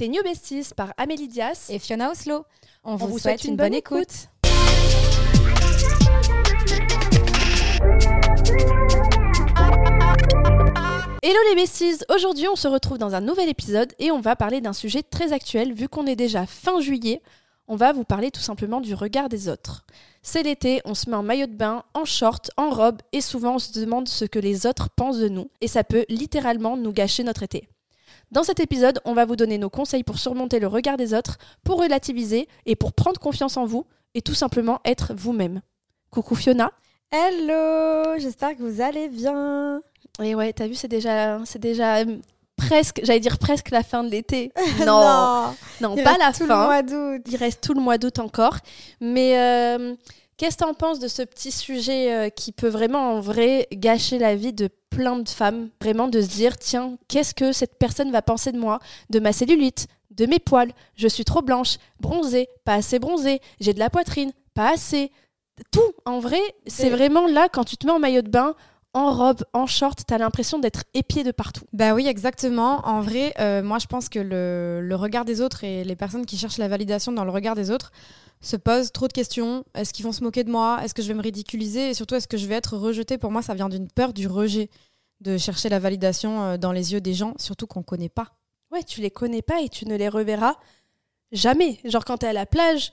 Tes New Besties par Amélie Dias et Fiona Oslo. On, vous, souhaite, une, bonne, écoute. Hello les besties Aujourd'hui on se retrouve dans un nouvel épisode et on va parler d'un sujet très actuel vu qu'on est déjà fin juillet. On va vous parler tout simplement du regard des autres. C'est l'été, on se met en maillot de bain, en short, en robe et souvent on se demande ce que les autres pensent de nous et ça peut littéralement nous gâcher notre été. Dans cet épisode, on va vous donner nos conseils pour surmonter le regard des autres, pour relativiser et pour prendre confiance en vous et tout simplement être vous-même. Coucou Fiona. Hello, j'espère que vous allez bien. Et ouais, t'as vu, c'est déjà, c'est déjà euh, presque, j'allais dire presque la fin de l'été. Non, non, pas reste la tout fin. Le mois d'août. Il reste tout le mois d'août encore. Mais euh, qu'est-ce que t'en penses de ce petit sujet euh, qui peut vraiment, en vrai, gâcher la vie de plein de femmes? Vraiment de se dire, tiens, qu'est-ce que cette personne va penser de moi De ma cellulite De mes poils? Je suis trop blanche Bronzée Pas assez bronzée J'ai de la poitrine Pas assez Tout, en vrai, c'est vraiment là, quand tu te mets en maillot de bain, en robe, en short, t'as l'impression d'être épié de partout. Bah oui, exactement. En vrai, euh, moi je pense que le, le regard des autres et les personnes qui cherchent la validation dans le regard des autres se posent trop de questions. Est-ce qu'ils vont se moquer de moi? Est-ce que je vais me ridiculiser? Et surtout, est-ce que je vais être rejetée? Pour moi, ça vient d'une peur du rejet, de chercher la validation euh, dans les yeux des gens, surtout qu'on connaît pas. Ouais, tu les connais pas et tu ne les reverras jamais. Genre quand t'es à la plage,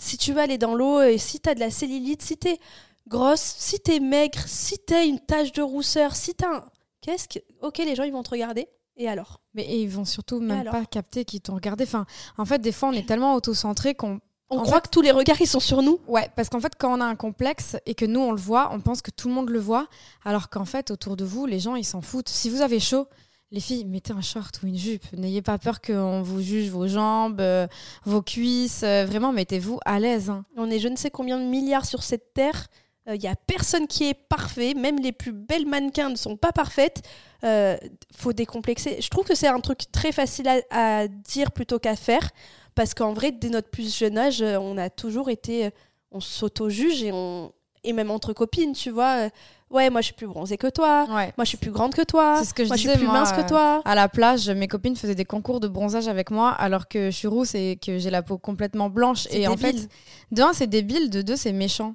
si tu vas aller dans l'eau et si t'as de la cellulite, si t'es grosse, si t'es maigre, si t'as une tache de rousseur, si t'as un... Qu'est-ce que... Ok, les gens, ils vont te regarder. Et alors? Mais et ils vont surtout même pas capter qu'ils t'ont regardé. Enfin, en fait, des fois, on est tellement auto-centré qu'on On En croit que tous les regards, ils sont sur nous. Ouais, parce qu'en fait, quand on a un complexe et que nous, on le voit, on pense que tout le monde le voit, alors qu'en fait, autour de vous, les gens, ils s'en foutent. Si vous avez chaud, les filles, mettez un short ou une jupe. N'ayez pas peur qu'on vous juge vos jambes, euh, vos cuisses. euh, vraiment, mettez-vous à l'aise. hein. On est je ne sais combien de milliards sur cette terre. Il y a personne qui est parfait. Même les plus belles mannequins ne sont pas parfaites. Euh, faut décomplexer. Je trouve que c'est un truc très facile à, à dire plutôt qu'à faire. Parce qu'en vrai, dès notre plus jeune âge, euh, on a toujours été. euh, On s'auto-juge et on. Et même entre copines, tu vois. euh, ouais, moi je suis plus bronzée que toi. Ouais. Moi je suis plus grande que toi. C'est ce que je moi je suis plus moi, mince euh, que toi. À la plage, mes copines faisaient des concours de bronzage avec moi, alors que je suis rousse et que j'ai la peau complètement blanche. Et en fait, de un, c'est débile, de deux, c'est méchant.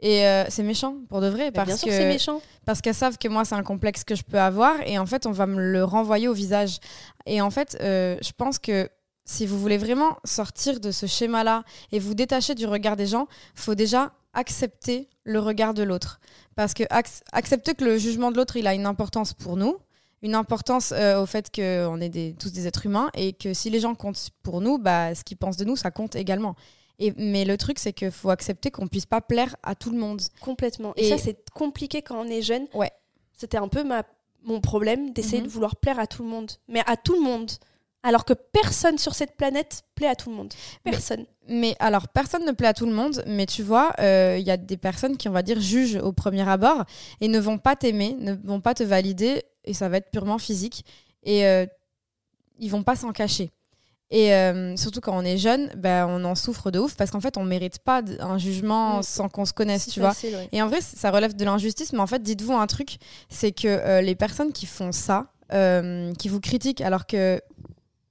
Et euh, c'est méchant, pour de vrai, Mais parce bien sûr, que c'est méchant. parce qu'elles savent que moi c'est un complexe que je peux avoir et en fait on va me le renvoyer au visage. Et en fait euh, je pense que si vous voulez vraiment sortir de ce schéma là et vous détacher du regard des gens faut déjà accepter le regard de l'autre. Parce que ac- accepter que le jugement de l'autre il a une importance pour nous une importance euh, au fait qu'on est des, tous des êtres humains et que si les gens comptent pour nous bah, ce qu'ils pensent de nous ça compte également et, mais le truc c'est qu'il faut accepter qu'on puisse pas plaire à tout le monde Complètement. Et, Et- ça, c'est compliqué quand on est jeune. Ouais. C'était un peu ma, mon problème d'essayer Mhm. de vouloir plaire à tout le monde. Mais à tout le monde. Alors que personne sur cette planète plaît à tout le monde. Personne. Mais alors, personne ne plaît à tout le monde, mais tu vois, euh, il y a des personnes qui, on va dire, jugent au premier abord et ne vont pas t'aimer, ne vont pas te valider, et ça va être purement physique. Et euh, ils vont pas s'en cacher. Et euh, surtout quand on est jeune, ben, on en souffre de ouf parce qu'en fait, on mérite pas un jugement Mm. sans qu'on se connaisse, tu vois. ouais. Et en vrai, ça relève de l'injustice, mais en fait, dites-vous un truc, c'est que euh, les personnes qui font ça, euh, qui vous critiquent alors que,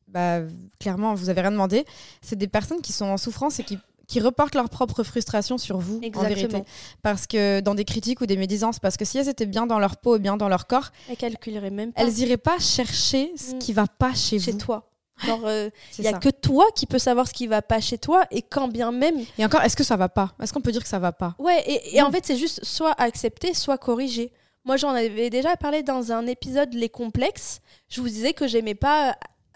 bah, clairement, vous avez rien demandé, c'est des personnes qui sont en souffrance et qui, qui reportent leur propre frustration sur vous, en Exactement. vérité. Parce que dans des critiques ou des médisances, parce que si elles étaient bien dans leur peau et bien dans leur corps, Elles calculeraient même pas elles iraient pas chercher ce Mm. qui va pas chez, chez vous. toi. Genre, il C'est n'y a ça. que toi qui peux savoir ce qui va pas chez toi. Et quand bien même. Et encore, est-ce que ça va pas? Est-ce qu'on peut dire que ça va pas? Ouais, et, et en Mm. fait, c'est juste soit accepter, soit corriger. Moi, j'en avais déjà parlé dans un épisode Les complexes. Je vous disais que j'aimais pas, euh,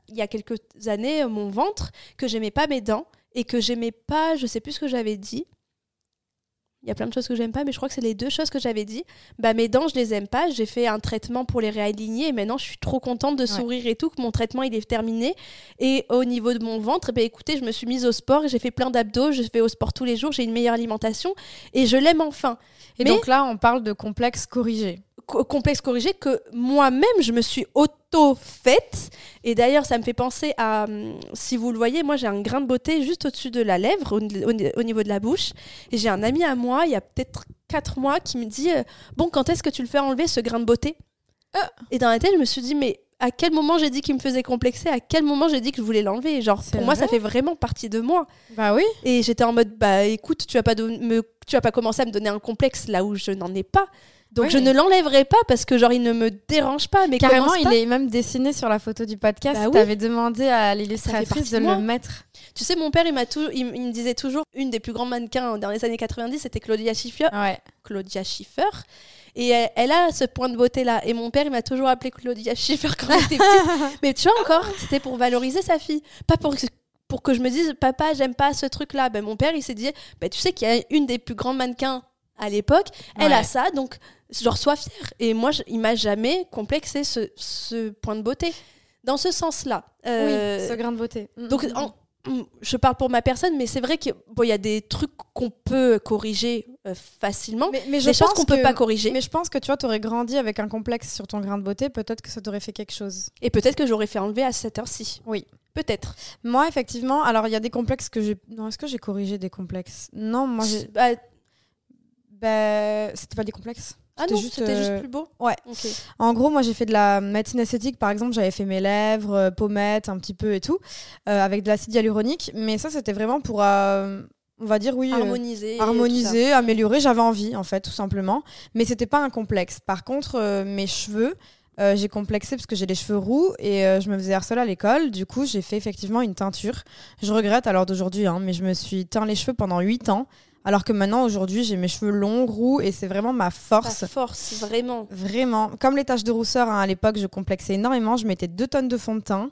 il y a quelques années, euh, mon ventre, que j'aimais pas mes dents et que j'aimais pas, je sais plus ce que j'avais dit. Il y a plein de choses que j'aime pas, mais je crois que c'est les deux choses que j'avais dit. Bah, mes dents, je les aime pas. J'ai fait un traitement pour les réaligner et maintenant, je suis trop contente de sourire et tout, que mon traitement, il est terminé. Et au niveau de mon ventre, bah, écoutez, je me suis mise au sport j'ai fait plein d'abdos. Je fais au sport tous les jours. J'ai une meilleure alimentation et je l'aime enfin. Et Mais- donc là, on parle de complexe corrigé. Co- complexe corrigé que moi-même je me suis auto-faite. Et d'ailleurs, ça me fait penser à, hum, si vous le voyez, moi j'ai un grain de beauté juste au-dessus de la lèvre, au, au- au niveau de la bouche. Et j'ai un ami à moi, il y a peut-être 4 mois, qui me dit euh, Bon, quand est-ce que tu le fais enlever ce grain de beauté? Ah. Et dans la tête, je me suis dit Mais à quel moment j'ai dit qu'il me faisait complexer, à quel moment j'ai dit que je voulais l'enlever? Genre, pour moi, ça fait vraiment partie de moi. Bah oui. Et j'étais en mode, bah écoute, tu vas pas me, tu vas pas commencer à me donner un complexe là où je n'en ai pas. Donc Oui. je ne l'enlèverai pas parce que genre il ne me dérange pas. Mais Carrément, il pas. est même dessiné sur la photo du podcast. Bah oui. T'avais demandé à l'illustratrice de le mettre. Tu sais, mon père, il, m'a tout, il, il me disait toujours, une des plus grands mannequins dans les années 90, c'était Claudia Schiffer. Ouais. Claudia Schiffer. Et elle, elle a ce point de beauté-là. Et mon père, il m'a toujours appelé Claudia Schiffer quand j'étais petite. Mais tu vois encore, c'était pour valoriser sa fille. Pas pour, que- pour que je me dise, papa, j'aime pas ce truc-là. Ben, mon père, il s'est dit, ben, tu sais qu'il y a une des plus grandes mannequins à l'époque. Elle Ouais. a ça, donc genre, sois fière. Et moi, je- il m'a jamais complexé ce, ce point de beauté. Dans ce sens-là. Euh, Oui, ce grain de beauté. Mm, donc, mm, mm. en- je parle pour ma personne, mais c'est vrai qu'il bon, y a des trucs qu'on peut corriger euh, facilement, mais, mais je des choses pense qu'on peut que- pas corriger. Mais je pense que tu vois, t'aurais grandi avec un complexe sur ton grain de beauté, peut-être que ça t'aurait fait quelque chose. Et peut-être que j'aurais fait enlever à cette heure-ci. Oui. Peut-être. Moi, effectivement, alors il y a des complexes que j'ai. Non, est-ce que j'ai corrigé des complexes? Non, moi j'ai. Bah, Bah, c'était pas des complexes. ah C'était non, juste, c'était euh, juste plus beau. ouais. En gros, moi j'ai fait de la médecine esthétique, par exemple, j'avais fait mes lèvres, euh, pommettes, un petit peu et tout, euh, avec de l'acide hyaluronique. Mais ça, c'était vraiment pour, euh, on va dire, oui. Harmoniser. harmoniser, améliorer, j'avais envie en fait, tout simplement. Mais c'était pas un complexe. Par contre, mes cheveux, j'ai complexé parce que j'ai les cheveux roux et je me faisais harceler à l'école. Du coup, j'ai fait effectivement une teinture. Je regrette l'heure d'aujourd'hui, hein, mais je me suis teint les cheveux pendant 8 ans. Alors que maintenant, aujourd'hui, j'ai mes cheveux longs, roux et c'est vraiment ma force. Ta force, vraiment. Vraiment. Comme les taches de rousseur, hein, à l'époque, je complexais énormément. Je mettais 2 tonnes de fond de teint.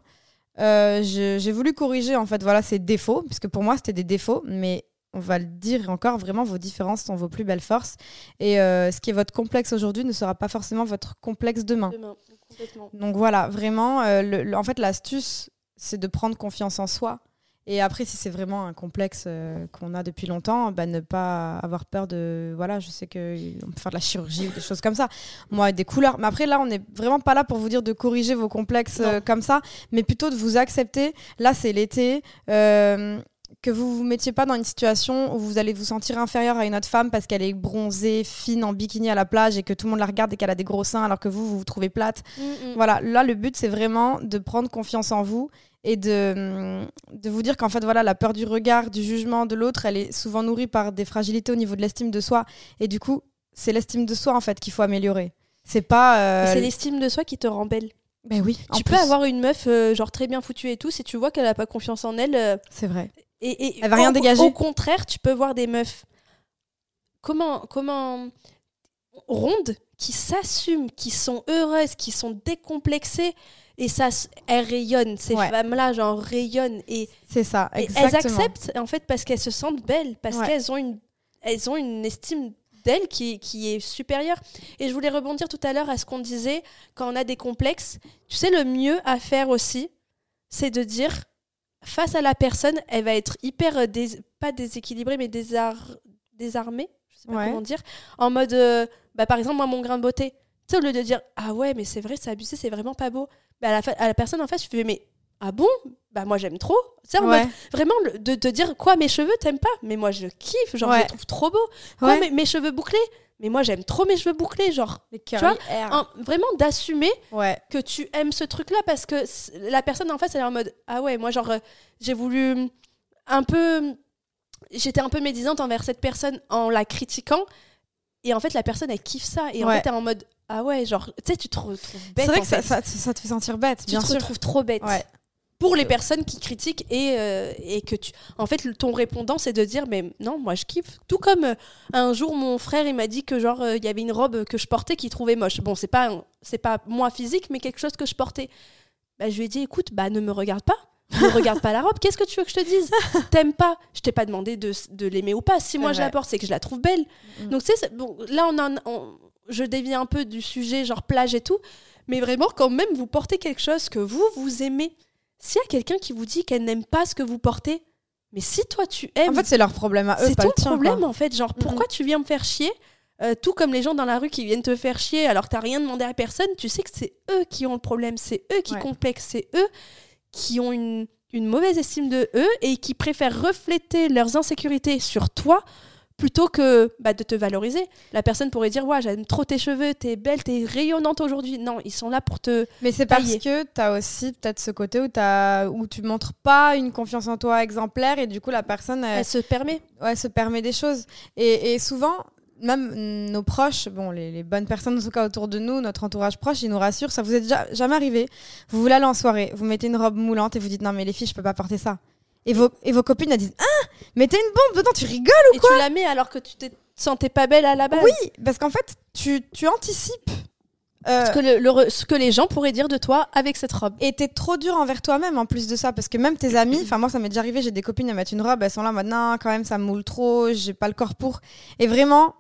Euh, j'ai voulu corriger en fait voilà ces défauts, puisque pour moi c'était des défauts, mais on va le dire encore, vraiment vos différences sont vos plus belles forces. Et euh, ce qui est votre complexe aujourd'hui ne sera pas forcément votre complexe demain. Demain, complètement. Donc voilà, vraiment, euh, le- le- en fait l'astuce, c'est de prendre confiance en soi. Et après, si c'est vraiment un complexe euh, qu'on a depuis longtemps, bah, ne pas avoir peur de. Voilà, je sais qu'on peut faire de la chirurgie ou des choses comme ça. Moi, des couleurs. Mais après, là, on n'est vraiment pas là pour vous dire de corriger vos complexes euh, comme ça, mais plutôt de vous accepter. Là, c'est l'été. euh, que vous vous mettiez pas dans une situation où vous allez vous sentir inférieur à une autre femme parce qu'elle est bronzée, fine, en bikini à la plage et que tout le monde la regarde et qu'elle a des gros seins alors que vous, vous vous trouvez plate. Mm, mm. Voilà, là, le but, c'est vraiment de prendre confiance en vous et de, de vous dire qu'en fait, voilà, la peur du regard, du jugement de l'autre, elle est souvent nourrie par des fragilités au niveau de l'estime de soi. Et du coup, c'est l'estime de soi, en fait, qu'il faut améliorer. C'est pas. euh, C'est l'estime de soi qui te rend belle. Ben oui, tu peux plus, avoir une meuf euh, genre très bien foutue et tout, si tu vois qu'elle a pas confiance en elle, euh, C'est vrai. Et, et Elle va rien au- dégager. Au contraire, tu peux voir des meufs comment comment rondes qui s'assument, qui sont heureuses, qui sont décomplexées et ça elles rayonnent ces Ouais. femmes-là genre rayonnent et, C'est ça, et elles acceptent en fait parce qu'elles se sentent belles parce Ouais. qu'elles ont une elles ont une estime d'elles qui, qui est supérieure. Et je voulais rebondir tout à l'heure à ce qu'on disait quand on a des complexes. Tu sais, le mieux à faire aussi, c'est de dire face à la personne, elle va être hyper, euh, dés- pas déséquilibrée, mais désar- désarmée, sais pas Ouais. comment dire, en mode, euh, bah, par exemple, moi, mon grain de beauté. Tu sais, au lieu de dire, ah ouais, mais c'est vrai, c'est abusé, c'est vraiment pas beau, bah, à, la à la personne en face, tu fais, mais ah bon? Bah moi j'aime trop. Tu sais, en Ouais. mode, vraiment, le- de te dire, quoi, mes cheveux, t'aimes pas? Mais moi je kiffe, genre je les trouve trop beaux. Quoi, Ouais. mes, mes cheveux bouclés? Mais moi j'aime trop mes cheveux bouclés, genre. Les vois, hair. Un- vraiment d'assumer Ouais. que tu aimes ce truc-là parce que la personne en face, elle est en mode Ah ouais, moi, genre, euh, j'ai voulu mm, un peu. J'étais un peu médisante envers cette personne en la critiquant. Et en fait, la personne, elle kiffe ça. Et en fait, elle est en mode Ah ouais, genre, tu sais, tu te retrouves bête. C'est vrai que ça, fait. ça, ça te fait sentir bête, tu bien te sûr. retrouves trop bête. Ouais. Pour les personnes qui critiquent et, euh, et que tu. En fait, ton répondant, c'est de dire Mais non, moi, je kiffe. Tout comme euh, un jour, mon frère, il m'a dit que, genre, euh, il y avait une robe que je portais qu'il trouvait moche. Bon, c'est pas, c'est pas moi physique, mais quelque chose que je portais. Bah, je lui ai dit Écoute, bah, ne me regarde pas. Ne regarde pas la robe. Qu'est-ce que tu veux que je te dise? T'aimes pas Je t'ai pas demandé de, de l'aimer ou pas. Si moi je la porte, c'est que je la trouve belle. Mm. Donc, tu sais, bon, là, on en, on- je dévie un peu du sujet, genre plage et tout. Mais vraiment, quand même, vous portez quelque chose que vous, vous aimez. S'il y a quelqu'un qui vous dit qu'elle n'aime pas ce que vous portez, mais si toi tu aimes, En fait, c'est leur problème à eux, c'est pas ton le tien. problème quoi. en fait. Genre, pourquoi tu viens me faire chier? Euh, Tout comme les gens dans la rue qui viennent te faire chier alors que t'as rien demandé à personne, tu sais que c'est eux qui ont le problème, c'est eux qui Ouais. complexent, c'est eux qui ont une, une mauvaise estime de eux et qui préfèrent refléter leurs insécurités sur toi plutôt que bah, de te valoriser. La personne pourrait dire Ouais, j'aime trop tes cheveux, t'es belle, t'es rayonnante aujourd'hui. Non, ils sont là pour te. Mais c'est parce que tu as aussi peut-être ce côté où, as, où tu montres pas une confiance en toi exemplaire et du coup la personne elle, Elle se permet. ouais, se permet des choses. Et, et souvent, même nos proches, bon, les, les bonnes personnes en tout cas autour de nous, notre entourage proche, ils nous rassurent. Ça vous est déjà jamais arrivé Vous voulez aller en soirée, vous mettez une robe moulante et vous dites non mais les filles, je peux pas porter ça. Et vos, et vos copines elles disent ah mettez une bombe dedans, tu rigoles Et tu la mets alors que tu te sentais pas belle à la base. Oui, parce qu'en fait tu, tu anticipes. euh, Ce que, le- le re- ce que les gens pourraient dire de toi avec cette robe. Et t'es trop dur envers toi-même en plus de ça, parce que même tes amis, enfin moi ça m'est déjà arrivé, j'ai des copines, elles mettent une robe, elles sont là maintenant, quand même ça me moule trop, j'ai pas le corps pour. Et vraiment,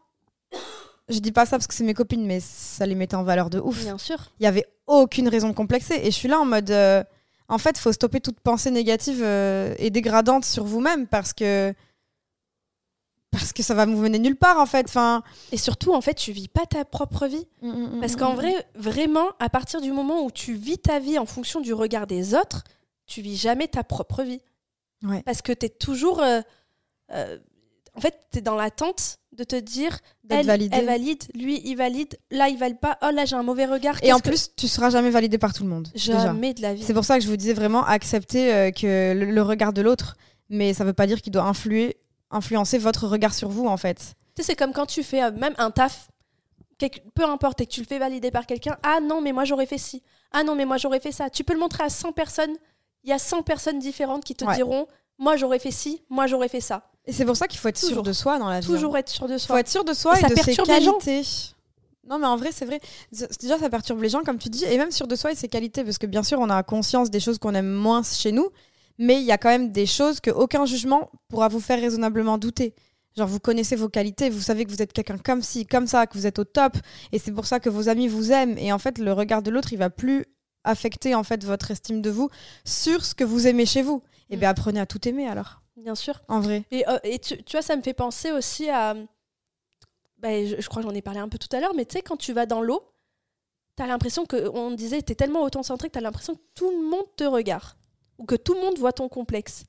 je dis pas ça parce que c'est mes copines, mais ça les mettait en valeur de ouf. Bien sûr. Il y avait aucune raison de complexer. Et je suis là en mode, euh, en fait, faut stopper toute pensée négative euh, et dégradante sur vous-même parce que parce que ça va vous mener nulle part en fait. Enfin, Et surtout, en fait, tu vis pas ta propre vie. Parce qu'en vrai, vraiment, à partir du moment où tu vis ta vie en fonction du regard des autres, tu vis jamais ta propre vie. Ouais. Parce que tu es toujours. euh, en fait, tu es dans l'attente de te dire elle, elle valide, lui, il valide, là, il valide pas, oh là, j'ai un mauvais regard. Et en que- plus, tu seras jamais validé par tout le monde. déjà. Jamais de la vie. C'est pour ça que je vous disais vraiment accepter euh, que le, le regard de l'autre, mais ça veut pas dire qu'il doit influer, influencer votre regard sur vous en fait. Tu sais, c'est comme quand tu fais euh, même un taf, quelque- peu importe, et que tu le fais valider par quelqu'un. Ah non, mais moi j'aurais fait ci. Ah non, mais moi j'aurais fait ça. Tu peux le montrer à 100 personnes. Il y a 100 personnes différentes qui te Ouais. diront Moi j'aurais fait ci, moi j'aurais fait ça. Et c'est pour ça qu'il faut être sûr de soi dans la vie. hein. Toujours être sûr de Il soi. faut être sûr de soi Et et, ça de ses perturbe les gens. qualités. Non, mais en vrai, c'est vrai. Déjà, ça perturbe les gens, comme tu dis, et même sûr de soi et ses qualités, parce que bien sûr, on a conscience des choses qu'on aime moins chez nous, mais il y a quand même des choses que aucun jugement pourra vous faire raisonnablement douter. Genre, vous connaissez vos qualités, vous savez que vous êtes quelqu'un comme ci, comme ça, que vous êtes au top, et c'est pour ça que vos amis vous aiment. Et en fait, le regard de l'autre, il va plus affecter en fait votre estime de vous sur ce que vous aimez chez vous. Et Mm. bien, apprenez à tout aimer alors, Bien sûr. en vrai. Et, euh, et tu, tu vois, ça me fait penser aussi à. bah, je, je crois que j'en ai parlé un peu tout à l'heure, mais tu sais, quand tu vas dans l'eau, t'as l'impression que. On disait, t'es tellement auto-centré que t'as l'impression que tout le monde te regarde. Ou que tout le monde voit ton complexe.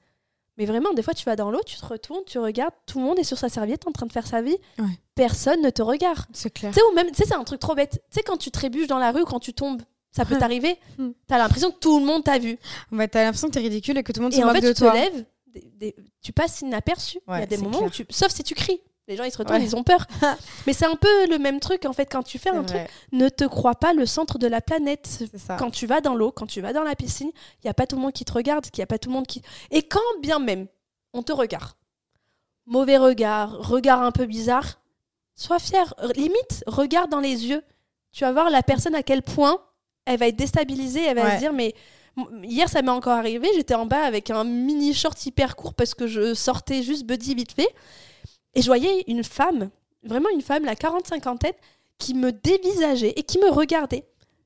Mais vraiment, des fois, tu vas dans l'eau, tu te retournes, tu regardes, tout le monde est sur sa serviette en train de faire sa vie. Ouais. Personne ne te regarde. C'est clair. Tu sais, ou même, tu sais, c'est un truc trop bête. Tu sais, quand tu trébuches dans la rue, quand tu tombes, ça peut t'arriver. Hmm. T'as l'impression que tout le monde t'a vu. Ouais, t'as l'impression que t'es ridicule et que tout le monde se Et en moque fait, de tu te toi. lèves, des- des- tu passes inaperçu. Il y a des moments clair. où tu. Sauf si tu cries. Les gens, ils se retournent, Ouais. ils ont peur. Mais c'est un peu le même truc, en fait, quand tu fais un truc. Ne te crois pas le centre de la planète. Quand tu vas dans l'eau, quand tu vas dans la piscine, il n'y a pas tout le monde qui te regarde, il n'y a pas tout le monde qui. Et quand bien même on te regarde, mauvais regard, regard un peu bizarre, sois fier. Limite, regarde dans les yeux. Tu vas voir la personne à quel point elle va être déstabilisée, elle va Ouais. se dire mais. Hier, ça m'est encore arrivé. J'étais en bas avec un mini short hyper court parce que je sortais juste buddy vite fait. Et je voyais une femme, vraiment une femme, la 40-50 tête, qui me dévisageait et qui me regardait.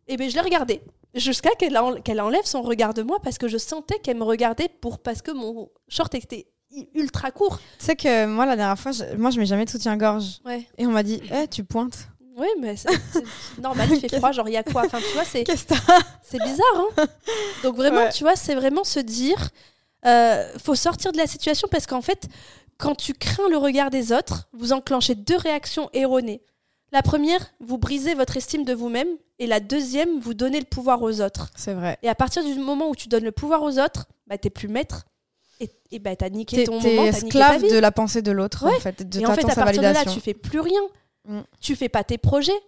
Et bien, je l'ai regardée. Jusqu'à qu'elle en- qu'elle enlève son regard de moi parce que je sentais qu'elle me regardait pour parce que mon short était ultra court. Tu sais que moi, la dernière fois, je, moi, je mets jamais de soutien-gorge. Ouais. Et on m'a dit, eh, tu pointes. Oui, mais c'est normal, il fait froid, genre il y a quoi? Enfin, tu vois, c'est c'est bizarre. Hein? Donc vraiment, Ouais. tu vois, c'est vraiment se dire, euh, faut sortir de la situation parce qu'en fait, quand tu crains le regard des autres, vous enclenchez deux réactions erronées. La première, vous brisez votre estime de vous-même, et la deuxième, vous donnez le pouvoir aux autres. C'est vrai. Et à partir du moment où tu donnes le pouvoir aux autres, bah t'es plus maître, et, et bah t'as niqué T'es ton t'es moment, t'as niqué ta esclave vie. de la pensée de l'autre, Ouais. en fait. De Et en fait, à partir de là, tu fais plus rien. Mm. Tu fais pas tes projets.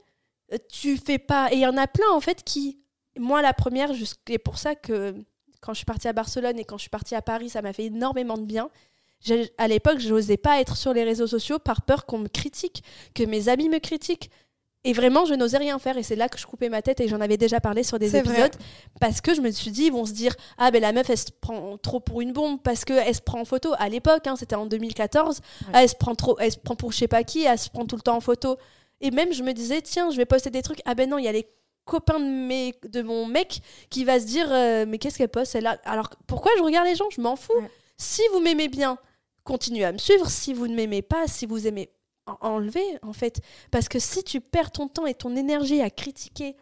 Euh, Tu fais pas. Et il y en a plein, en fait, qui. Moi, la première, et pour ça que quand je suis partie à Barcelone et quand je suis partie à Paris, ça m'a fait énormément de bien. À l'époque, je n'osais pas être sur les réseaux sociaux par peur qu'on me critique, que mes amis me critiquent. Et vraiment, je n'osais rien faire. Et c'est là que je coupais ma tête et j'en avais déjà parlé sur des vrai. épisodes. Parce que je me suis dit, ils vont se dire Ah, ben la meuf, elle se prend trop pour une bombe parce qu'elle se prend en photo. À l'époque, hein, c'était en 2014. Ah, elle, se prend trop, elle se prend pour je sais pas qui, elle se prend tout le temps en photo. Et même, je me disais Tiens, je vais poster des trucs. Ah, ben non, il y a les copains de, mes, de mon mec qui va se dire euh, Mais qu'est-ce qu'elle poste elle Alors, pourquoi je regarde les gens? Je m'en fous. Ouais. Si vous m'aimez bien, continuez à me suivre. Si vous ne m'aimez pas, si vous aimez, en- enlevez, en fait. Parce que si tu perds ton temps et ton énergie à critiquer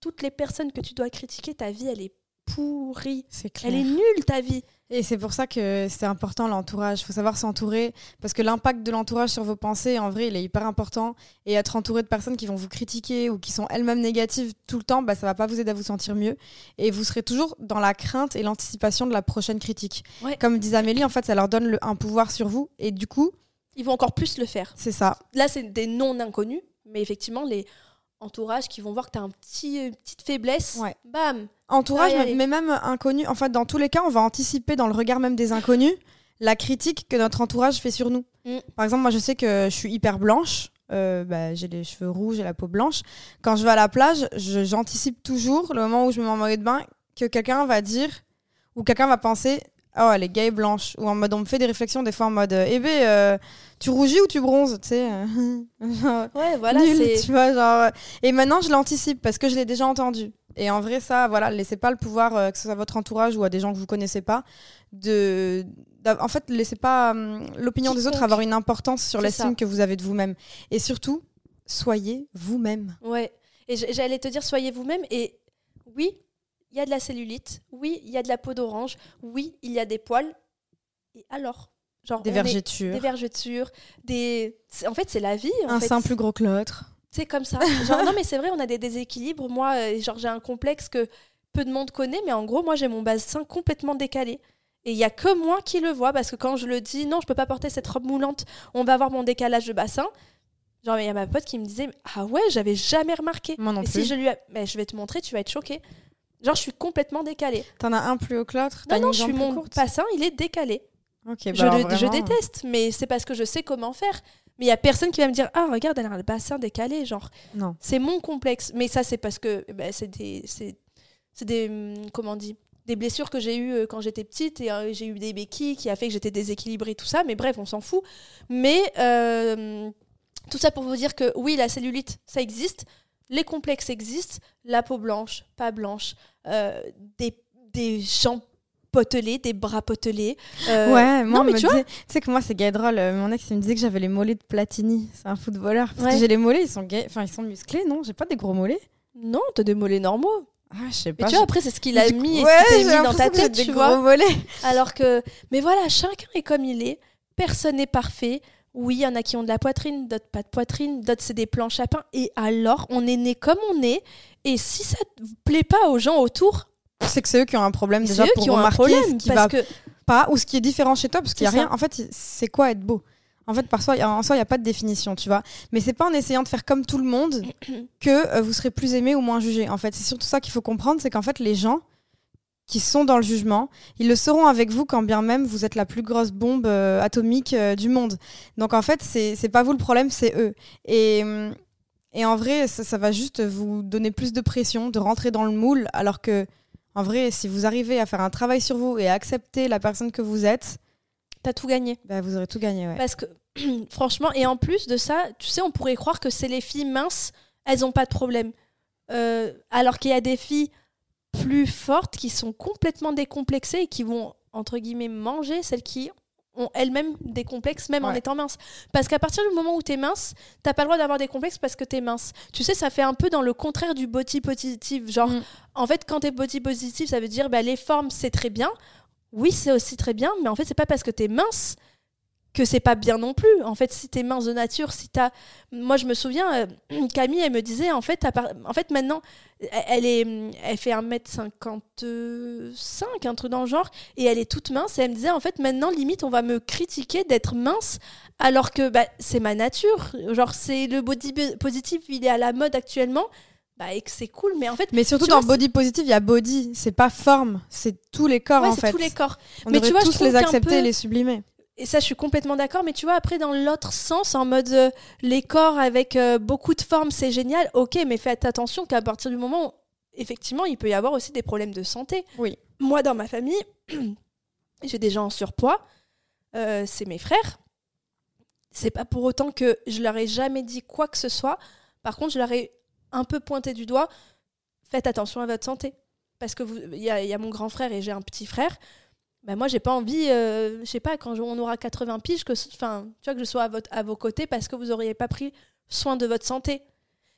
toutes les personnes que tu dois critiquer, ta vie, elle est pourrie. C'est clair. Elle est nulle ta vie. Et c'est pour ça que c'est important l'entourage. Il faut savoir s'entourer parce que l'impact de l'entourage sur vos pensées, en vrai, il est hyper important. Et être entouré de personnes qui vont vous critiquer ou qui sont elles-mêmes négatives tout le temps, bah, ça va pas vous aider à vous sentir mieux. Et vous serez toujours dans la crainte et l'anticipation de la prochaine critique. Ouais. Comme disait Amélie, en fait, ça leur donne le- un pouvoir sur vous. Et du coup, Ils vont encore plus le faire. c'est ça. Là, c'est des non-inconnus, mais effectivement, les entourages qui vont voir que tu as un petit, une petite faiblesse, Ouais. bam. Entourage, mais- même inconnu. En fait, dans tous les cas, on va anticiper dans le regard même des inconnus la critique que notre entourage fait sur nous. Mm. Par exemple, moi, je sais que je suis hyper blanche. euh, bah, j'ai les cheveux rouges et la peau blanche. Quand je vais à la plage, je- j'anticipe toujours le moment où je me mets en maillot de bain que quelqu'un va dire ou quelqu'un va penser Oh, elle est gay blanche. Ou en mode, on me fait des réflexions des fois en mode Eh ben, euh, tu rougis ou tu bronzes Tu sais. euh, Ouais, voilà, nul, tu vois, genre. Et maintenant, je l'anticipe parce que je l'ai déjà entendu. Et en vrai, ça, voilà, laissez pas le pouvoir, euh, que ce soit à votre entourage ou à des gens que vous connaissez pas, de. En fait, laissez pas hum, l'opinion des autres avoir une importance sur l'estime que vous avez de vous-même. Et surtout, soyez vous-même. Ouais. Et j'allais te dire, soyez vous-même. Et oui, il y a de la cellulite. Oui, il y a de la peau d'orange. Oui, il y a des poils. Et alors? Genre, Des vergetures, Des vergetures. Des... En fait, c'est la vie. En un fait. sein plus gros que l'autre. C'est comme ça. Genre, non, mais c'est vrai, on a des déséquilibres. Moi, euh, genre, j'ai un complexe que peu de monde connaît, mais en gros, moi, j'ai mon bassin complètement décalé. Et il y a que moi qui le vois, parce que quand je le dis, non, je peux pas porter cette robe moulante, on va voir mon décalage de bassin. Genre, il y a ma pote qui me disait, ah ouais, j'avais jamais remarqué. Moi non Et plus. si je lui, a- mais je vais te montrer, tu vas être choqué. Genre, je suis complètement décalée. T'en as un plus haut que l'autre Non, non, je suis mon courte bassin, il est décalé. Bah je, alors le, je vraiment, déteste, mais c'est parce que je sais comment faire. Mais il y a personne qui va me dire, ah regarde, elle a le bassin décalé, genre. Non. C'est mon complexe. Mais ça, c'est parce que bah, c'est des, c'est, c'est des, hum, comment on dit, des blessures que j'ai eues euh, quand j'étais petite et euh, j'ai eu des béquilles qui a fait que j'étais déséquilibrée, tout ça. Mais bref, on s'en fout. Mais euh, tout ça pour vous dire que oui, la cellulite, ça existe. Les complexes existent. La peau blanche, pas blanche. euh, des, des jambes potelées, des bras potelés. euh, ouais, moi, non, on mais me tu disait- sais que moi, c'est gay drôle. euh, Mon ex, il me disait que j'avais les mollets de Platini. C'est un footballeur. Parce Ouais. que j'ai les mollets, ils sont gays. Enfin, ils sont musclés, non? J'ai pas des gros mollets. non, t'as des mollets normaux. Ah, je sais Mais pas. tu vois, après, c'est ce qu'il a Du mis et ouais, ce qui j'ai t'est mis dans ta tête, des tu gros vois. mollets. Alors que, mais voilà, chacun est comme il est. Personne n'est parfait. Oui, il y en a qui ont de la poitrine, d'autres pas de poitrine, d'autres c'est des planches à pain. Et alors, on est né comme on est. Et si ça ne plaît pas aux gens autour, C'est que c'est eux qui ont un problème déjà eux pour qui ont un remarquer problème. ce qui Parce va que pas ou ce qui est différent chez toi parce qu'il y a rien. En fait, c'est quoi être beau? En fait, par soi, en soi, il n'y a pas de définition, tu vois. Mais c'est pas en essayant de faire comme tout le monde que euh, vous serez plus aimé ou moins jugé. En fait, c'est surtout ça qu'il faut comprendre, c'est qu'en fait, les gens qui sont dans le jugement, ils le seront avec vous quand bien même vous êtes la plus grosse bombe euh, atomique euh, du monde. Donc en fait, c'est pas vous le problème, c'est eux. Et, hum, et en vrai, ça, ça va juste vous donner plus de pression, de rentrer dans le moule, alors que en vrai, si vous arrivez à faire un travail sur vous et à accepter la personne que vous êtes, t'as tout gagné. bah, vous aurez tout gagné. Ouais. Parce que, franchement, et en plus de ça, tu sais, on pourrait croire que c'est les filles minces, elles n'ont pas de problème. Euh, alors qu'il y a des filles plus fortes qui sont complètement décomplexées et qui vont, entre guillemets, manger celles qui ont elles-mêmes des complexes, même en étant minces. Parce qu'à partir du moment où tu es mince, t'as pas le droit d'avoir des complexes parce que tu es mince. Tu sais, ça fait un peu dans le contraire du body positive. Genre, Mm. en fait, quand tu es body positive, ça veut dire bah, les formes, c'est très bien. Oui, c'est aussi très bien, mais en fait, c'est pas parce que tu es mince que c'est pas bien non plus. En fait, si t'es mince de nature, si t'as... Moi, je me souviens, euh, Camille, elle me disait, en fait, en fait maintenant, elle, est... elle fait 1m55, un truc dans le genre, et elle est toute mince, et elle me disait, en fait, maintenant, limite, on va me critiquer d'être mince, alors que bah, c'est ma nature. Genre, c'est le body positif, il est à la mode actuellement, bah, et que c'est cool, mais en fait... Mais surtout dans vois, body positive, il y a body, c'est pas forme, c'est tous les corps ouais, en c'est fait. tous les corps. On Mais tu vois, tous les accepter peu- et les sublimer. Et ça, je suis complètement d'accord. Mais tu vois, après, dans l'autre sens, en mode euh, les corps avec euh, beaucoup de formes, c'est génial. Ok, mais faites attention qu'à partir du moment où, effectivement, il peut y avoir aussi des problèmes de santé. Oui. Moi, dans ma famille, j'ai des gens en surpoids. Euh, c'est mes frères. C'est pas pour autant que je leur ai jamais dit quoi que ce soit. Par contre, je leur ai un peu pointé du doigt. Faites attention à votre santé. Parce que vous- il y, y a mon grand frère et j'ai un petit frère. Bah moi, j'ai pas envie, euh, je sais pas, quand on aura 80 piges, que, enfin, tu vois, que je sois à, votre, à vos côtés parce que vous auriez pas pris soin de votre santé.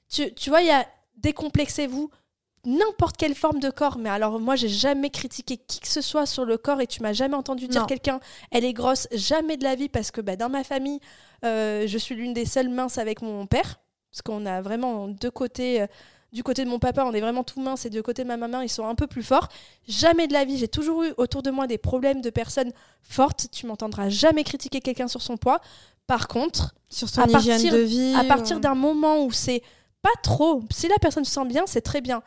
Tu, tu vois, il y a décomplexez-vous. n'importe quelle forme de corps. Mais alors, moi, j'ai jamais critiqué qui que ce soit sur le corps et tu m'as jamais entendu dire quelqu'un, elle est grosse, jamais de la vie, parce que bah, dans ma famille, euh, je suis l'une des seules minces avec mon père. Parce qu'on a vraiment deux côtés. Du côté de mon papa, on est vraiment tout mince et du côté de ma maman, ils sont un peu plus forts. Jamais de la vie, j'ai toujours eu autour de moi des problèmes de personnes fortes. Tu m'entendras jamais critiquer quelqu'un sur son poids. Par contre, Sur son À hygiène partir- de vie. à partir euh, d'un moment où c'est pas trop, si la personne se sent bien, c'est très bien.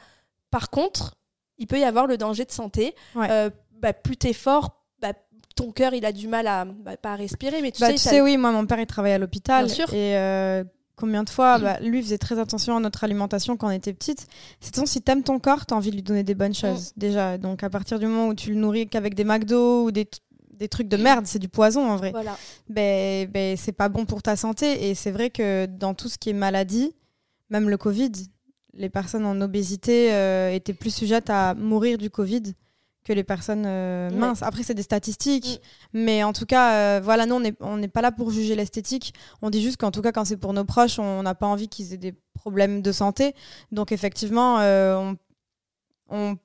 Par contre, il peut y avoir le danger de santé. Ouais. Euh, bah, plus t'es fort, bah, ton cœur il a du mal à bah, pas à respirer, mais tu Bah, sais, tu t'as- sais, oui, moi, mon père, il travaillait à l'hôpital. Bien sûr. Et euh, combien de fois, bah, lui, faisait très attention à notre alimentation quand on était petite. C'est ton, si t'aimes ton corps, t'as envie de lui donner des bonnes choses, déjà. Donc, à partir du moment où tu le nourris qu'avec des McDo ou des, des trucs de merde, c'est du poison, en vrai. voilà. Ben, ben, c'est pas bon pour ta santé. Et c'est vrai que dans tout ce qui est maladie, même le Covid, les personnes en obésité euh, étaient plus sujettes à mourir du Covid que les personnes euh, Ouais. minces. Après, c'est des statistiques. Mais en tout cas, euh, voilà, nous, on n'est on n'est pas là pour juger l'esthétique. On dit juste qu'en tout cas, quand c'est pour nos proches, on n'a pas envie qu'ils aient des problèmes de santé. Donc, effectivement, euh, on, on,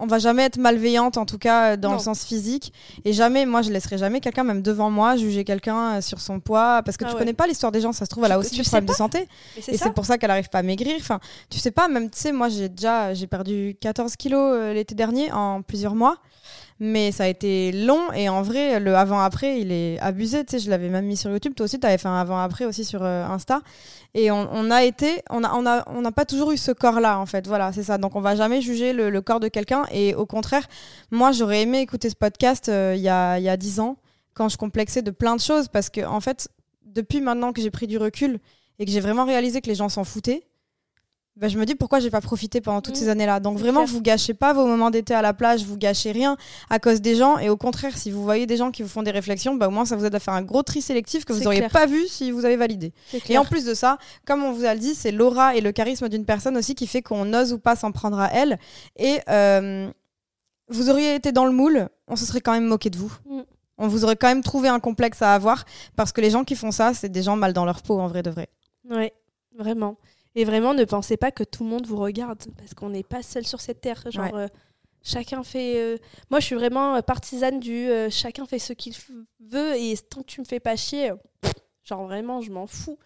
on va jamais être malveillante, en tout cas, euh, dans Non. le sens physique. Et jamais, moi, je laisserai jamais quelqu'un, même devant moi, juger quelqu'un euh, sur son poids. Parce que Ah tu ouais. connais pas l'histoire des gens, ça se trouve, elle a aussi des problèmes de santé. Et c'est pour ça qu'elle arrive pas à maigrir. Enfin, tu sais pas, même, tu sais, moi, j'ai déjà j'ai perdu 14 kilos euh, l'été dernier en plusieurs mois. Mais ça a été long et en vrai, le avant-après, il est abusé. Tu sais, je l'avais même mis sur YouTube. Toi aussi, tu avais fait un avant-après aussi sur euh, Insta. Et on, on a été, on n'a on a, on n'a pas toujours eu ce corps-là, en fait. Voilà, c'est ça. Donc, on va jamais juger le, le corps de quelqu'un. Et au contraire, moi, j'aurais aimé écouter ce podcast euh, il y, a, il y a 10 ans, quand je complexais de plein de choses. Parce que, en fait, depuis maintenant que j'ai pris du recul et que j'ai vraiment réalisé que les gens s'en foutaient, bah, je me dis pourquoi j'ai pas profité pendant toutes Mm. ces années-là? Donc vraiment, vous gâchez pas vos moments d'été à la plage, vous gâchez rien à cause des gens. Et au contraire, si vous voyez des gens qui vous font des réflexions, bah, au moins ça vous aide à faire un gros tri sélectif que vous n'auriez pas vu si vous avez validé. Et en plus de ça, comme on vous a le dit, c'est l'aura et le charisme d'une personne aussi qui fait qu'on ose ou pas s'en prendre à elle. Et euh, vous auriez été dans le moule, on se serait quand même moqué de vous. Mm. On vous aurait quand même trouvé un complexe à avoir parce que les gens qui font ça, c'est des gens mal dans leur peau en vrai de vrai. Ouais, vraiment. Et vraiment, ne pensez pas que tout le monde vous regarde, parce qu'on n'est pas seul sur cette terre. Genre, Ouais. euh, chacun fait. euh, Moi, je suis vraiment euh, partisane du euh, chacun fait ce qu'il veut, et tant que tu me fais pas chier, pff, genre vraiment, je m'en fous.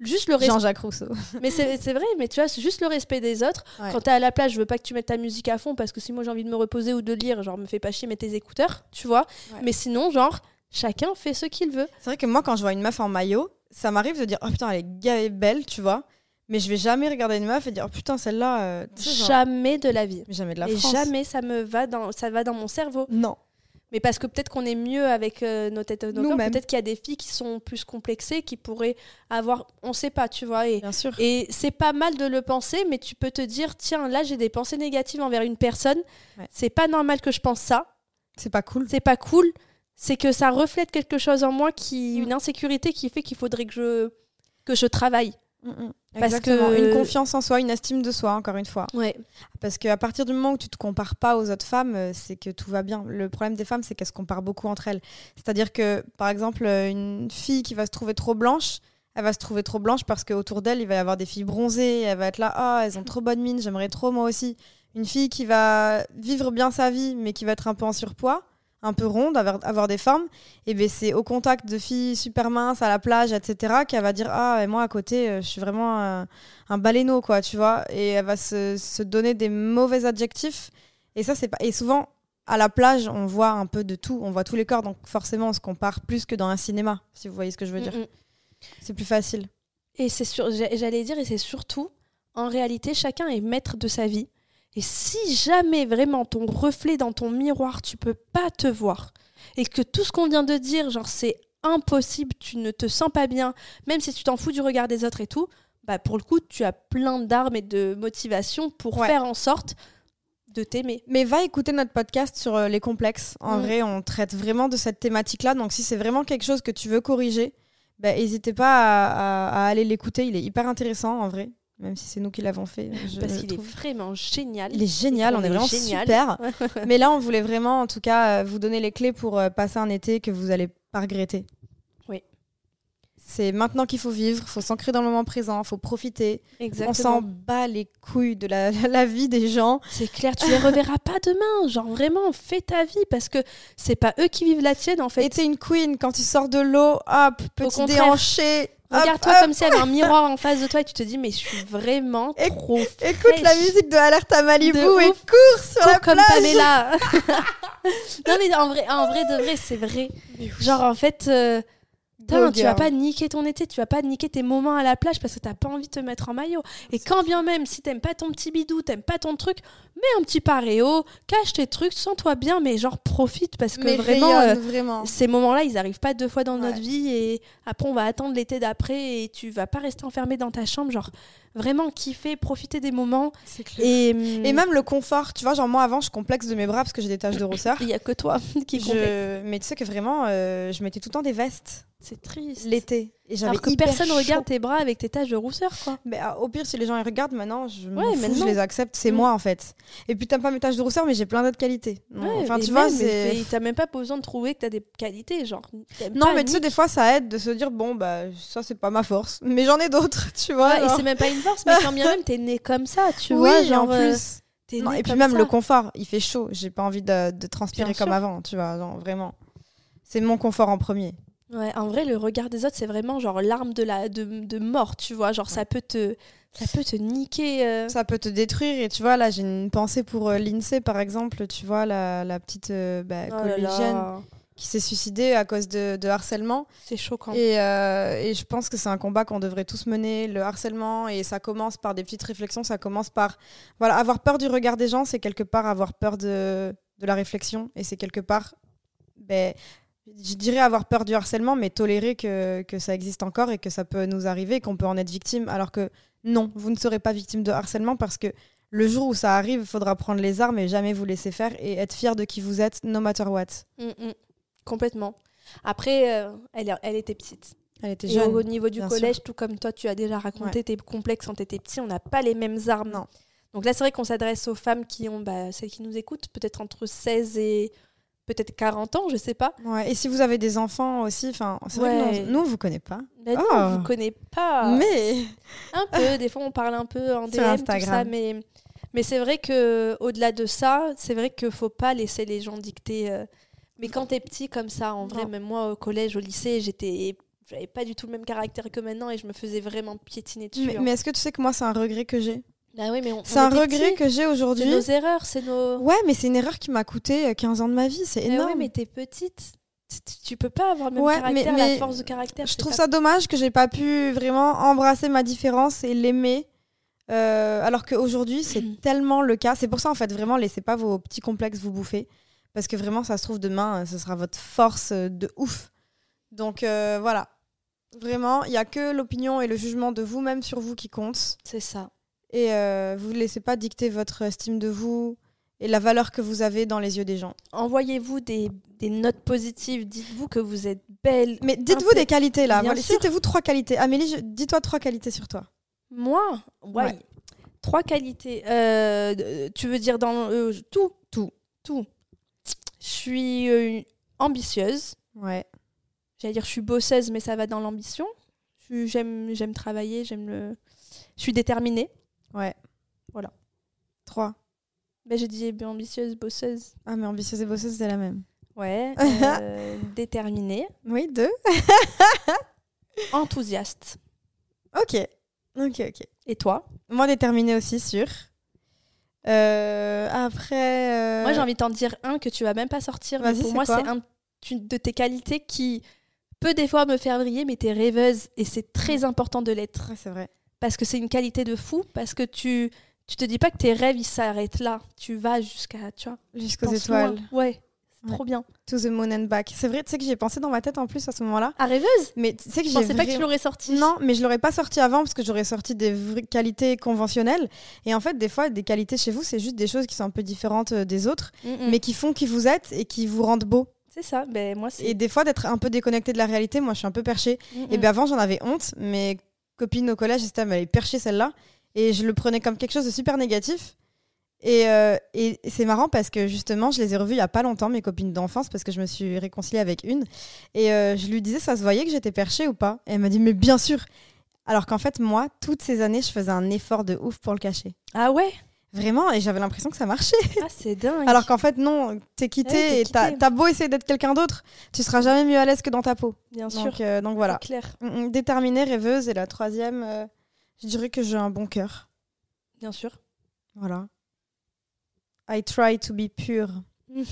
Juste le respect. Jean-Jacques Rousseau. mais c'est vrai, mais tu vois, c'est juste le respect des autres. Ouais. Quand t'es à la plage, je veux pas que tu mettes ta musique à fond, parce que si moi j'ai envie de me reposer ou de lire, genre, me fais pas chier, mets tes écouteurs, tu vois. Ouais. Mais sinon, genre, chacun fait ce qu'il veut. C'est vrai que moi, quand je vois une meuf en maillot, ça m'arrive de dire Oh putain, elle est ga- elle est belle, tu vois. Mais je vais jamais regarder une meuf et dire Oh putain, celle-là. euh, genre, Jamais de la vie. mais jamais de la Et France. jamais ça me va dans ça va dans mon cerveau. Non. Mais parce que peut-être qu'on est mieux avec euh, nos têtes nos. Peut-être qu'il y a des filles qui sont plus complexées, qui pourraient avoir, on sait pas, tu vois. Et, Bien sûr. et c'est pas mal de le penser, mais tu peux te dire, tiens, là j'ai des pensées négatives envers une personne. Ouais. C'est pas normal que je pense ça. C'est pas cool. C'est pas cool. C'est que ça reflète quelque chose en moi qui, Mm. une insécurité qui fait qu'il faudrait que je que je travaille. Mm, mm. Parce Exactement. que- Une confiance en soi, une estime de soi, encore une fois. Ouais. Parce qu'à partir du moment où tu te compares pas aux autres femmes, euh, c'est que tout va bien. Le problème des femmes, c'est qu'elles se comparent beaucoup entre elles. C'est-à-dire que, par exemple, euh, une fille qui va se trouver trop blanche, elle va se trouver trop blanche parce qu'autour d'elle, il va y avoir des filles bronzées. Elle va être là, ah, elles ont trop bonne mine, j'aimerais trop moi aussi. Une fille qui va vivre bien sa vie, mais qui va être un peu en surpoids, un peu ronde, avoir, avoir des formes, et ben c'est au contact de filles super minces à la plage, etc., qu'elle va dire ah et moi à côté, euh, je suis vraiment un, un baleineau quoi, tu vois, et elle va se, se donner des mauvais adjectifs. Et ça c'est pas et souvent à la plage, on voit un peu de tout, on voit tous les corps, donc forcément on se compare plus que dans un cinéma, si vous voyez ce que je veux dire. Mm. C'est plus facile. Et c'est j'a- j'allais dire, et c'est surtout, en réalité, chacun est maître de sa vie. Et si jamais vraiment ton reflet dans ton miroir, tu peux pas te voir, et que tout ce qu'on vient de dire, genre c'est impossible, tu ne te sens pas bien, même si tu t'en fous du regard des autres et tout, bah pour le coup, tu as plein d'armes et de motivation pour Ouais. faire en sorte de t'aimer. Mais va écouter notre podcast sur euh, les complexes. En Mm. vrai, on traite vraiment de cette thématique-là. Donc, si c'est vraiment quelque chose que tu veux corriger, bah, n'hésitez pas à, à- à aller l'écouter. Il est hyper intéressant, en vrai. Même si c'est nous qui l'avons fait. je Parce qu'il est trouve. vraiment génial. Il est génial, on est vraiment génial. super. Mais là, on voulait vraiment, en tout cas, euh, vous donner les clés pour euh, passer un été que vous allez pas regretter. C'est maintenant qu'il faut vivre, faut s'ancrer dans le moment présent, faut profiter. On s'en bat les couilles de la, la vie des gens. C'est clair, tu les reverras pas demain. Genre vraiment, fais ta vie parce que c'est pas eux qui vivent la tienne en fait. Et t'es une queen quand tu sors de l'eau, hop, petit déhanché. Regarde-toi comme s'il y avait un miroir en face de toi et tu te dis mais je suis vraiment trop Écoute la musique de Alerte à Malibu et cours sur la comme plage. Pamela. non mais en vrai, en vrai de vrai, c'est vrai. Genre en fait, euh, tu vas pas niquer ton été, tu vas pas niquer tes moments à la plage parce que t'as pas envie de te mettre en maillot. Et quand bien même, si t'aimes pas ton petit bidou, t'aimes pas ton truc, mets un petit paréo, cache tes trucs, sens-toi bien, mais genre profite parce que vraiment, euh, vraiment, ces moments-là, ils arrivent pas deux fois dans notre vie et après on va attendre l'été d'après et tu vas pas rester enfermé dans ta chambre, genre vraiment kiffer, profiter des moments. Et, hum, et, même le confort, tu vois, genre moi avant je complexe de mes bras parce que j'ai des taches de rousseur. Il y a que toi qui je... Mais tu sais que vraiment, euh, je mettais tout le temps des vestes. C'est triste. L'été. Et Alors que personne regarde tes bras avec tes taches de rousseur, quoi. Mais ah, au pire, si les gens les regardent, maintenant, je, je les accepte. C'est mm. moi, en fait. Et puis, t'as pas mes taches de rousseur, mais j'ai plein d'autres qualités. enfin, tu vois, c'est. T'as même pas besoin de trouver que t'as des qualités, genre. Non, mais tu sais, des fois, ça aide de se dire, bon, bah, ça, c'est pas ma force. Mais j'en ai d'autres, tu vois. et c'est même pas une force, mais quand bien même, t'es né comme ça, tu vois. Genre, en euh, plus. et puis même le confort, il fait chaud. J'ai pas envie de, de transpirer comme avant, tu vois. vraiment. C'est mon confort en premier. Ouais, en vrai, le regard des autres, c'est vraiment genre l'arme de, la, de, de mort, tu vois. Genre, ça peut te, ça peut te niquer. Euh. Ça peut te détruire. Et tu vois, là, j'ai une pensée pour euh, l'INSEE, par exemple. Tu vois, la, la petite euh, bah, oh collégienne qui s'est suicidée à cause de, de harcèlement. C'est choquant. Et, et, je pense que c'est un combat qu'on devrait tous mener, le harcèlement. Et ça commence par des petites réflexions. Ça commence par. Voilà, avoir peur du regard des gens, c'est quelque part avoir peur de, de la réflexion. Et c'est quelque part. Ben, je dirais avoir peur du harcèlement, mais tolérer que, que, ça existe encore et que ça peut nous arriver, qu'on peut en être victime. Alors que non, vous ne serez pas victime de harcèlement parce que le jour où ça arrive, il faudra prendre les armes et jamais vous laisser faire et être fier de qui vous êtes, no matter what. Mm, mm. complètement. Après, euh, elle, elle était petite. Elle était jeune. au niveau du collège, tout comme toi, tu as déjà raconté tes complexes quand tu étais petit, on n'a pas les mêmes armes. Non. Donc là, c'est vrai qu'on s'adresse aux femmes qui ont, bah, celles qui nous écoutent, peut-être entre 16 et peut-être 40 ans, je sais pas. Ouais, et si vous avez des enfants aussi, enfin, c'est vrai que nous, on vous connaît pas. Ben oh. on vous connaît pas. Mais un peu, des fois on parle un peu en DM Instagram. tout ça, mais mais c'est vrai que au-delà de ça, c'est vrai qu'il faut pas laisser les gens dicter. Euh. Mais quand tu es petit comme ça, en vrai, même moi au collège, au lycée, j'étais j'avais pas du tout le même caractère que maintenant et je me faisais vraiment piétiner dessus. mais hein. est-ce que tu sais que moi, c'est un regret que j'ai? Bah oui, mais c'est un regret que j'ai aujourd'hui. C'est nos erreurs, c'est nos. Ouais, mais c'est une erreur qui m'a coûté 15 euh, ans de ma vie, c'est énorme. Ouais, mais t'es petite. Tu peux pas avoir le même caractère, mais, la force de caractère. Je trouve ça dommage que j'ai pas pu vraiment embrasser ma différence et l'aimer. Euh, alors qu'aujourd'hui, c'est tellement le cas. C'est pour ça, en fait, vraiment, laissez pas vos petits complexes vous bouffer. Parce que vraiment, ça se trouve demain, euh, ce sera votre force de ouf. Donc voilà. Vraiment, il n'y a que l'opinion et le jugement de vous-même sur vous qui comptent. C'est ça. Et euh, vous ne laissez pas dicter votre estime de vous et la valeur que vous avez dans les yeux des gens. Envoyez-vous des, des notes positives, dites-vous que vous êtes belle. Mais dites-vous des qualités là. Citez-vous trois qualités. Amélie, dis-toi trois qualités sur toi. Moi? Ouais. Trois qualités. Euh, tu veux dire dans euh, tout? Tout. Tout. Je suis ambitieuse. Ouais. J'allais dire je suis bosseuse, mais ça va dans l'ambition. J'aime travailler, j'aime le. Je suis déterminée. Ouais. Voilà. Trois. Ben, j'ai dit ambitieuse, bosseuse. Ah, mais ambitieuse et bosseuse, c'est la même. Ouais. Euh, déterminée. Oui, deux. Enthousiaste. Ok. Ok, ok. Et toi? Moi, déterminée aussi, sûr. Euh, après. Euh, moi, j'ai envie de t'en dire un que tu vas même pas sortir. Mais pour moi, c'est un de tes qualités qui peut des fois me faire briller, mais t'es rêveuse et c'est très important de l'être. c'est vrai parce que c'est une qualité de fou, parce que tu tu te dis pas que tes rêves ils s'arrêtent là, tu vas jusqu'à tu vois jusqu'aux étoiles. Ouais. c'est Trop bien. To the moon and back. C'est vrai, tu sais que j'ai pensé dans ma tête en plus à ce moment-là. À rêveuse? Mais tu sais que je pensais pas que tu l'aurais sorti. Non, mais je l'aurais pas sorti avant parce que j'aurais sorti des vraies qualités conventionnelles. Et en fait, des fois, des qualités chez vous, c'est juste des choses qui sont un peu différentes euh, des autres, mais qui font qui vous êtes et qui vous rendent beau. C'est ça, ben moi Et des fois d'être un peu déconnecté de la réalité, moi je suis un peu perchée. Et bien avant j'en avais honte, mais copine au collège, elle m'avait perché celle-là. Et je le prenais comme quelque chose de super négatif. Et, euh, et c'est marrant parce que justement, je les ai revues il y a pas longtemps, mes copines d'enfance, parce que je me suis réconciliée avec une. Et euh, je lui disais, ça se voyait que j'étais perchée ou pas? Et elle m'a dit, mais bien sûr Alors qu'en fait, moi, toutes ces années, je faisais un effort de ouf pour le cacher. Ah ouais? Vraiment, et j'avais l'impression que ça marchait. Ah, c'est dingue. Alors qu'en fait, non, t'es quitté Ouais, t'es et t'as beau essayer d'être quelqu'un d'autre, tu seras jamais mieux à l'aise que dans ta peau. Bien sûr. Donc, euh, donc voilà. C'est clair. Mm, mm, Déterminée, rêveuse. Et la troisième, euh, je dirais que j'ai un bon cœur. Bien sûr. Voilà. I try to be pure.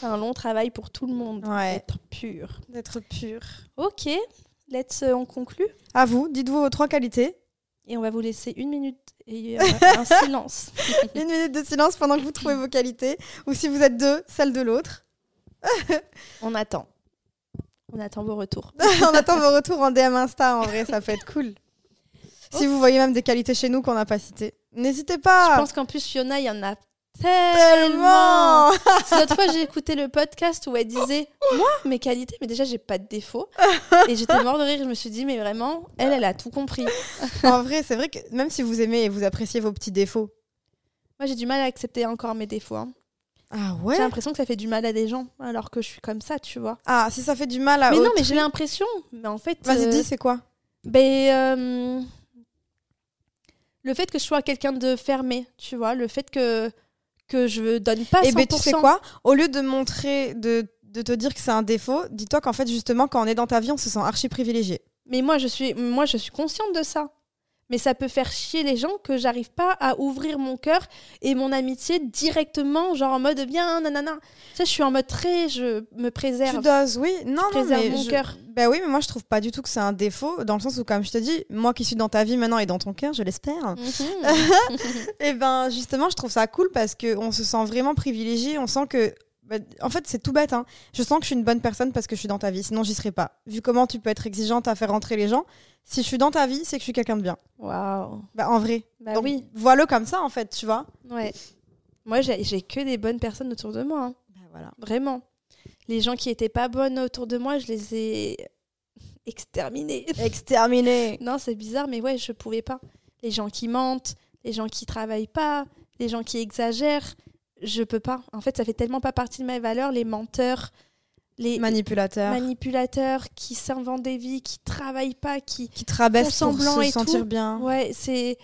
C'est un long travail pour tout le monde. Ouais. Être pur. D'être pure. Ok. Let's, euh, on conclut. À vous, dites-vous vos trois qualités. Et on va vous laisser une minute et euh, un silence. Une minute de silence pendant que vous trouvez vos qualités. Ou si vous êtes deux, celle de l'autre. On attend. On attend vos retours. On attend vos retours en DM Insta, en vrai, ça peut être cool. Si vous voyez même des qualités chez nous qu'on n'a pas citées, n'hésitez pas. Je pense qu'en plus, Fiona, il y en a tellement. L'autre fois, j'ai écouté le podcast où elle disait Moi, mes qualités, mais déjà, j'ai pas de défauts. Et j'étais mort de rire. Je me suis dit Mais vraiment, elle, elle a tout compris. en vrai, c'est vrai que même si vous aimez et vous appréciez vos petits défauts. Moi, j'ai du mal à accepter encore mes défauts. hein. Ah J'ai ouais? l'impression que ça fait du mal à des gens, alors que je suis comme ça, tu vois. Ah, si ça fait du mal à. mais non, mais j'ai l'impression. Mais en fait. Vas-y, euh, dis, c'est quoi? Ben, euh, le fait que je sois quelqu'un de fermé, tu vois, le fait que que je donne pas 100%. Eh ben, tu sais quoi? Au lieu de montrer, de, de te dire que c'est un défaut, dis-toi qu'en fait, justement, quand on est dans ta vie, on se sent archi privilégié. Mais moi, je suis, moi, je suis consciente de ça. Mais ça peut faire chier les gens que j'arrive pas à ouvrir mon cœur et mon amitié directement, genre en mode viens, nanana. Tu sais, je suis en mode très, je me préserve. Tu doses, oui. Non, non, préserve mais mon je- cœur. Ben oui, mais moi, je trouve pas du tout que c'est un défaut, dans le sens où, comme je te dis, moi qui suis dans ta vie maintenant et dans ton cœur, je l'espère. Mhm. Et ben justement, je trouve ça cool parce qu'on se sent vraiment privilégié. On sent que. Bah, en fait, c'est tout bête. Hein. Je sens que je suis une bonne personne parce que je suis dans ta vie. Sinon, j'y serais pas. Vu comment tu peux être exigeante à faire rentrer les gens, si je suis dans ta vie, c'est que je suis quelqu'un de bien. Waouh. Bah, en vrai. Bah Donc, oui. Vois-le comme ça, en fait, tu vois. Ouais. Moi, j'ai que des bonnes personnes autour de moi. hein. Bah, voilà. Vraiment. Les gens qui étaient pas bonnes autour de moi, je les ai exterminés. Exterminé. Non, c'est bizarre, mais ouais, je pouvais pas. Les gens qui mentent, les gens qui travaillent pas, les gens qui exagèrent, je peux pas. En fait, ça fait tellement pas partie de mes valeurs, les menteurs, les Manipulateur. manipulateurs qui s'inventent des vies, qui travaillent pas, qui. qui te rabaisse font pour semblant se et sentir tout. bien. Ouais, c'est.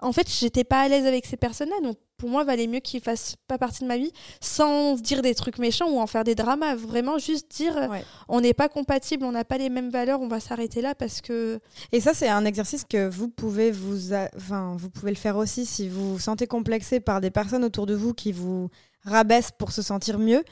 En fait, j'étais pas à l'aise avec ces personnes-là, donc pour moi, valait mieux qu'ils fassent pas partie de ma vie sans se dire des trucs méchants ou en faire des dramas. Vraiment, juste dire Ouais. on n'est pas compatibles, on n'a pas les mêmes valeurs, on va s'arrêter là parce que. Et ça, c'est un exercice que vous pouvez vous, a- enfin, vous pouvez le faire aussi si vous vous sentez complexé par des personnes autour de vous qui vous rabaissent pour se sentir mieux.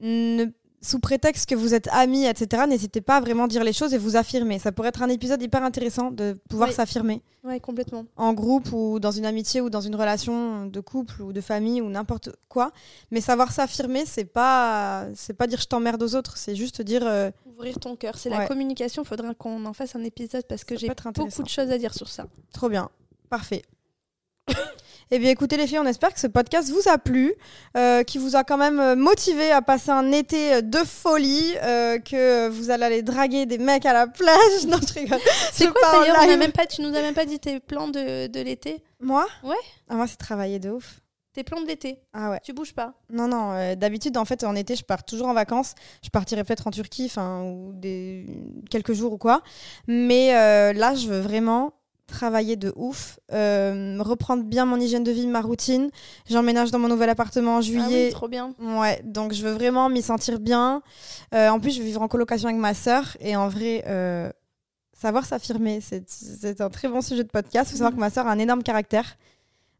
Ne- sous prétexte que vous êtes amis, etc., n'hésitez pas à vraiment dire les choses et vous affirmer. Ça pourrait être un épisode hyper intéressant de pouvoir Oui. s'affirmer Ouais, complètement. en groupe ou dans une amitié ou dans une relation de couple ou de famille ou n'importe quoi. Mais savoir s'affirmer, c'est pas, c'est pas dire je t'emmerde aux autres, c'est juste dire euh, Ouvrir ton cœur, c'est Ouais. la communication. Il faudra qu'on en fasse un épisode parce que j'ai beaucoup de choses à dire sur ça. Trop bien. Parfait. Eh bien, écoutez les filles, on espère que ce podcast vous a plu, euh, qui vous a quand même euh, motivé à passer un été euh, de folie, euh, que vous allez aller draguer des mecs à la plage. Non, je rigole. C'est quoi pars en d'ailleurs on a live. même pas, Tu nous as même pas dit tes plans de, de l'été? Moi? Ouais. Ah, moi, c'est travailler de ouf. Tes plans de l'été? Ah ouais. Tu bouges pas? Non, non. euh, D'habitude, en fait, en été, je pars toujours en vacances. Je partirai peut-être en Turquie, enfin, ou des quelques jours ou quoi. Mais là, je veux vraiment travailler de ouf, euh, reprendre bien mon hygiène de vie, ma routine. J'emménage dans mon nouvel appartement en Ah juillet. oui, trop bien. Ouais, donc je veux vraiment m'y sentir bien. Euh, en plus, je vais vivre en colocation avec ma sœur. Et en vrai, euh, savoir s'affirmer, c'est un très bon sujet de podcast. Il faut savoir que ma sœur a un énorme caractère.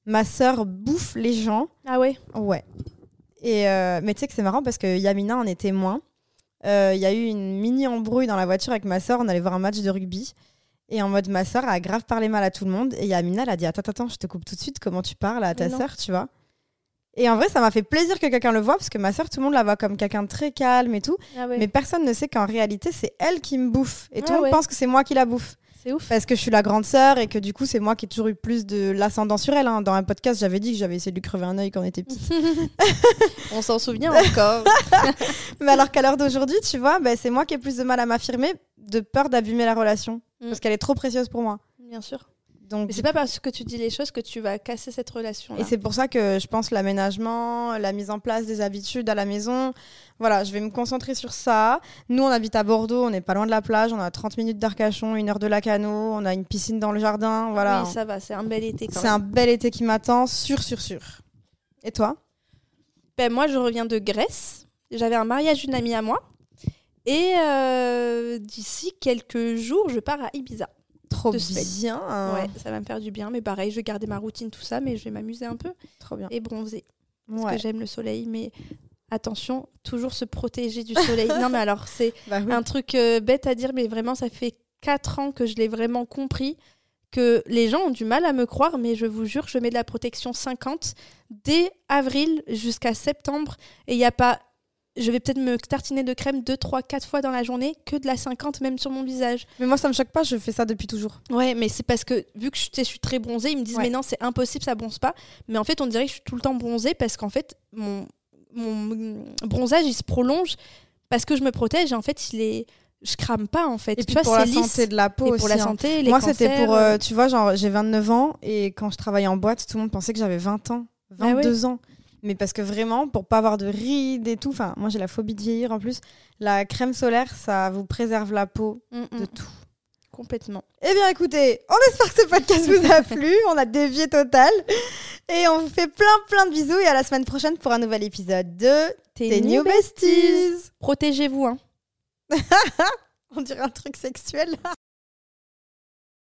Ma sœur bouffe les gens. Ah ouais Ouais. Et mais tu sais que c'est marrant parce que Yamina en est témoin. Il y a eu une mini embrouille dans la voiture avec ma sœur. On allait voir un match de rugby. Et en mode, ma sœur a grave parlé mal à tout le monde. Et Yamina, elle a dit Attends, attends, je te coupe tout de suite. Comment tu parles à ta sœur, tu vois Et en vrai, ça m'a fait plaisir que quelqu'un le voit parce que ma sœur, tout le monde la voit comme quelqu'un de très calme et tout. Ah ouais. Mais personne ne sait qu'en réalité, c'est elle qui me bouffe. Et tout Ah le monde ouais. pense que c'est moi qui la bouffe. C'est ouf. Parce que je suis la grande sœur et que du coup, c'est moi qui ai toujours eu plus de l'ascendant sur elle. hein. Dans un podcast, j'avais dit que j'avais essayé de lui crever un œil quand on était petite. On s'en souvient encore. Mais alors qu'à l'heure d'aujourd'hui, tu vois, ben, c'est moi qui ai plus de mal à m'affirmer de peur d'abîmer la relation. Mm. Parce qu'elle est trop précieuse pour moi. Bien sûr. Donc, Mais c'est pas parce que tu dis les choses que tu vas casser cette relation. Et c'est pour ça que je pense l'aménagement, la mise en place des habitudes à la maison. Voilà, je vais me concentrer sur ça. Nous, on habite à Bordeaux, on n'est pas loin de la plage, on a 30 minutes d'Arcachon, une heure de Lacano, on a une piscine dans le jardin. Voilà. Oui, ça va, c'est un bel été quand C'est un bel été qui m'attend, sûr, sûr, sûr. Et toi? Ben, moi, je reviens de Grèce. J'avais un mariage d'une amie à moi. Et euh, d'ici quelques jours, je pars à Ibiza. Trop bien. Ouais, ça va me faire du bien. Mais pareil, je vais garder ma routine, tout ça, mais je vais m'amuser un peu Trop bien. et bronzer. Parce Ouais. que j'aime le soleil. Mais attention, toujours se protéger du soleil. non, mais alors, c'est Bah oui. un truc euh, bête à dire, mais vraiment, ça fait 4 ans que je l'ai vraiment compris. Que les gens ont du mal à me croire, mais je vous jure, je mets de la protection 50 dès avril jusqu'à septembre. Et il n'y a pas. Je vais peut-être me tartiner de crème 2, 3, 4 fois dans la journée, que de la 50 même sur mon visage. Mais moi, ça me choque pas, je fais ça depuis toujours. Ouais, mais c'est parce que vu que je, suis très bronzée, ils me disent Ouais. mais non, c'est impossible, ça bronze pas. Mais en fait, on dirait que je suis tout le temps bronzée parce qu'en fait, mon, mon bronzage, il se prolonge parce que je me protège et en fait, il est... je crame pas en fait. Et tu puis vois, pour la c'est lisse. santé de la peau et aussi. pour la hein. santé, les Moi, c'était pour, euh, euh, tu vois, genre, j'ai 29 ans et quand je travaillais en boîte, tout le monde pensait que j'avais 20 ans, Ah ouais. 22 ans. Mais parce que vraiment, pour pas avoir de rides et tout, enfin, moi j'ai la phobie de vieillir en plus, la crème solaire, ça vous préserve la peau mm, mm, de tout. complètement. Eh bien, écoutez, on espère que ce podcast vous a plu. On a dévié total. Et on vous fait plein, plein de bisous. Et à la semaine prochaine pour un nouvel épisode de Tes New Besties. Protégez-vous, hein. On dirait un truc sexuel.